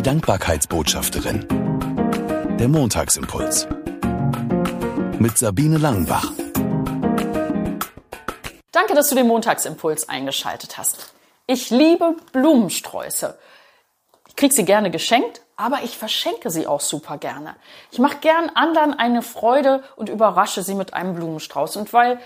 Die Dankbarkeitsbotschafterin. Der Montagsimpuls. Mit Sabine Langenbach. Danke, dass du den Montagsimpuls eingeschaltet hast. Ich liebe Blumensträuße. Ich kriege sie gerne geschenkt, aber ich verschenke sie auch super gerne. Ich mache gern anderen eine Freude und überrasche sie mit einem Blumenstrauß. Und weil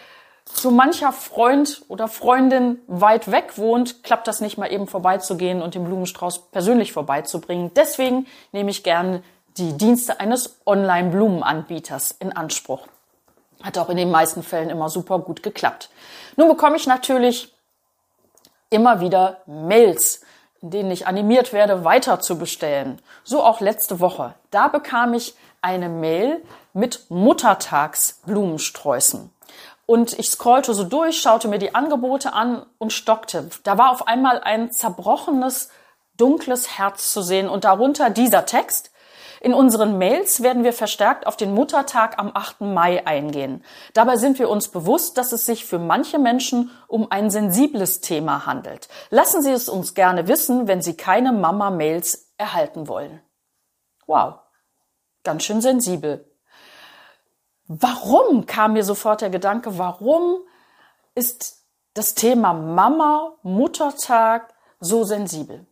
so mancher Freund oder Freundin weit weg wohnt, klappt das nicht mal eben vorbeizugehen und den Blumenstrauß persönlich vorbeizubringen. Deswegen nehme ich gern die Dienste eines Online-Blumenanbieters in Anspruch. Hat auch in den meisten Fällen immer super gut geklappt. Nun bekomme ich natürlich immer wieder Mails, in denen ich animiert werde, weiter zu bestellen. So auch letzte Woche. Da bekam ich eine Mail mit Muttertagsblumensträußen. Und ich scrollte so durch, schaute mir die Angebote an und stockte. Da war auf einmal ein zerbrochenes, dunkles Herz zu sehen und darunter dieser Text. In unseren Mails werden wir verstärkt auf den Muttertag am 8. Mai eingehen. Dabei sind wir uns bewusst, dass es sich für manche Menschen um ein sensibles Thema handelt. Lassen Sie es uns gerne wissen, wenn Sie keine Mama-Mails erhalten wollen. Wow, ganz schön sensibel. Warum kam mir sofort der Gedanke, warum ist das Thema Mama, Muttertag so sensibel?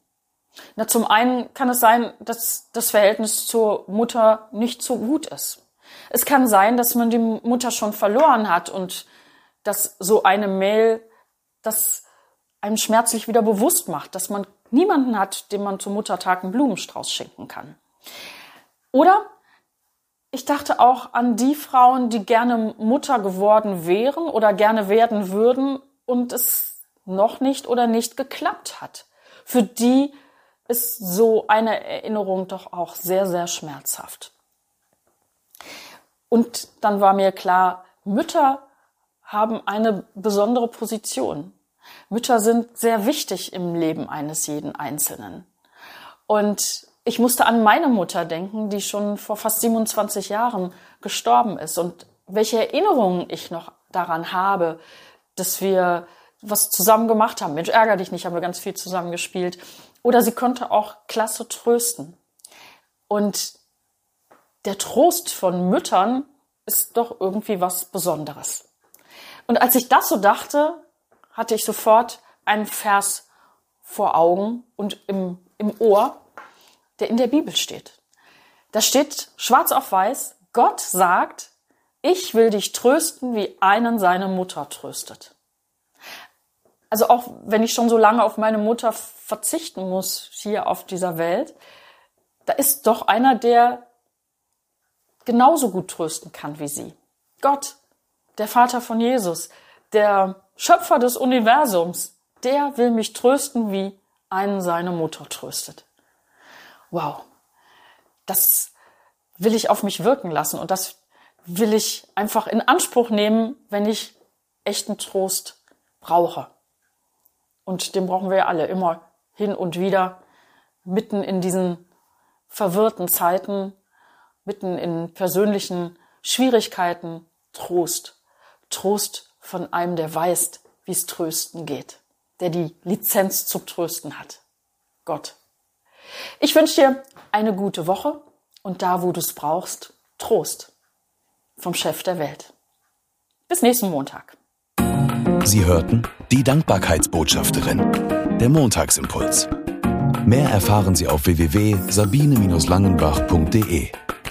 Na, zum einen kann es sein, dass das Verhältnis zur Mutter nicht so gut ist. Es kann sein, dass man die Mutter schon verloren hat und dass so eine Mail das einem schmerzlich wieder bewusst macht, dass man niemanden hat, dem man zum Muttertag einen Blumenstrauß schenken kann. Oder ich dachte auch an die Frauen, die gerne Mutter geworden wären oder gerne werden würden und es noch nicht oder nicht geklappt hat. Für die ist so eine Erinnerung doch auch sehr, sehr schmerzhaft. Und dann war mir klar, Mütter haben eine besondere Position. Mütter sind sehr wichtig im Leben eines jeden Einzelnen. Und ich musste an meine Mutter denken, die schon vor fast 27 Jahren gestorben ist und welche Erinnerungen ich noch daran habe, dass wir was zusammen gemacht haben. Mensch, ärger dich nicht, haben wir ganz viel zusammen gespielt. Oder sie konnte auch klasse trösten. Und der Trost von Müttern ist doch irgendwie was Besonderes. Und als ich das so dachte, hatte ich sofort einen Vers vor Augen und im, im Ohr, der in der Bibel steht. Da steht schwarz auf weiß, Gott sagt, ich will dich trösten, wie einen seine Mutter tröstet. Also auch wenn ich schon so lange auf meine Mutter verzichten muss hier auf dieser Welt, da ist doch einer, der genauso gut trösten kann wie sie. Gott, der Vater von Jesus, der Schöpfer des Universums, der will mich trösten, wie einen seine Mutter tröstet wow, das will ich auf mich wirken lassen und das will ich einfach in Anspruch nehmen, wenn ich echten Trost brauche. Und den brauchen wir ja alle immer hin und wieder, mitten in diesen verwirrten Zeiten, mitten in persönlichen Schwierigkeiten, Trost. Trost von einem, der weiß, wie es trösten geht, der die Lizenz zum Trösten hat. Gott. Ich wünsche dir eine gute Woche und da, wo du es brauchst, Trost vom Chef der Welt. Bis nächsten Montag. Sie hörten die Dankbarkeitsbotschafterin, der Montagsimpuls. Mehr erfahren Sie auf www.sabine-langenbach.de.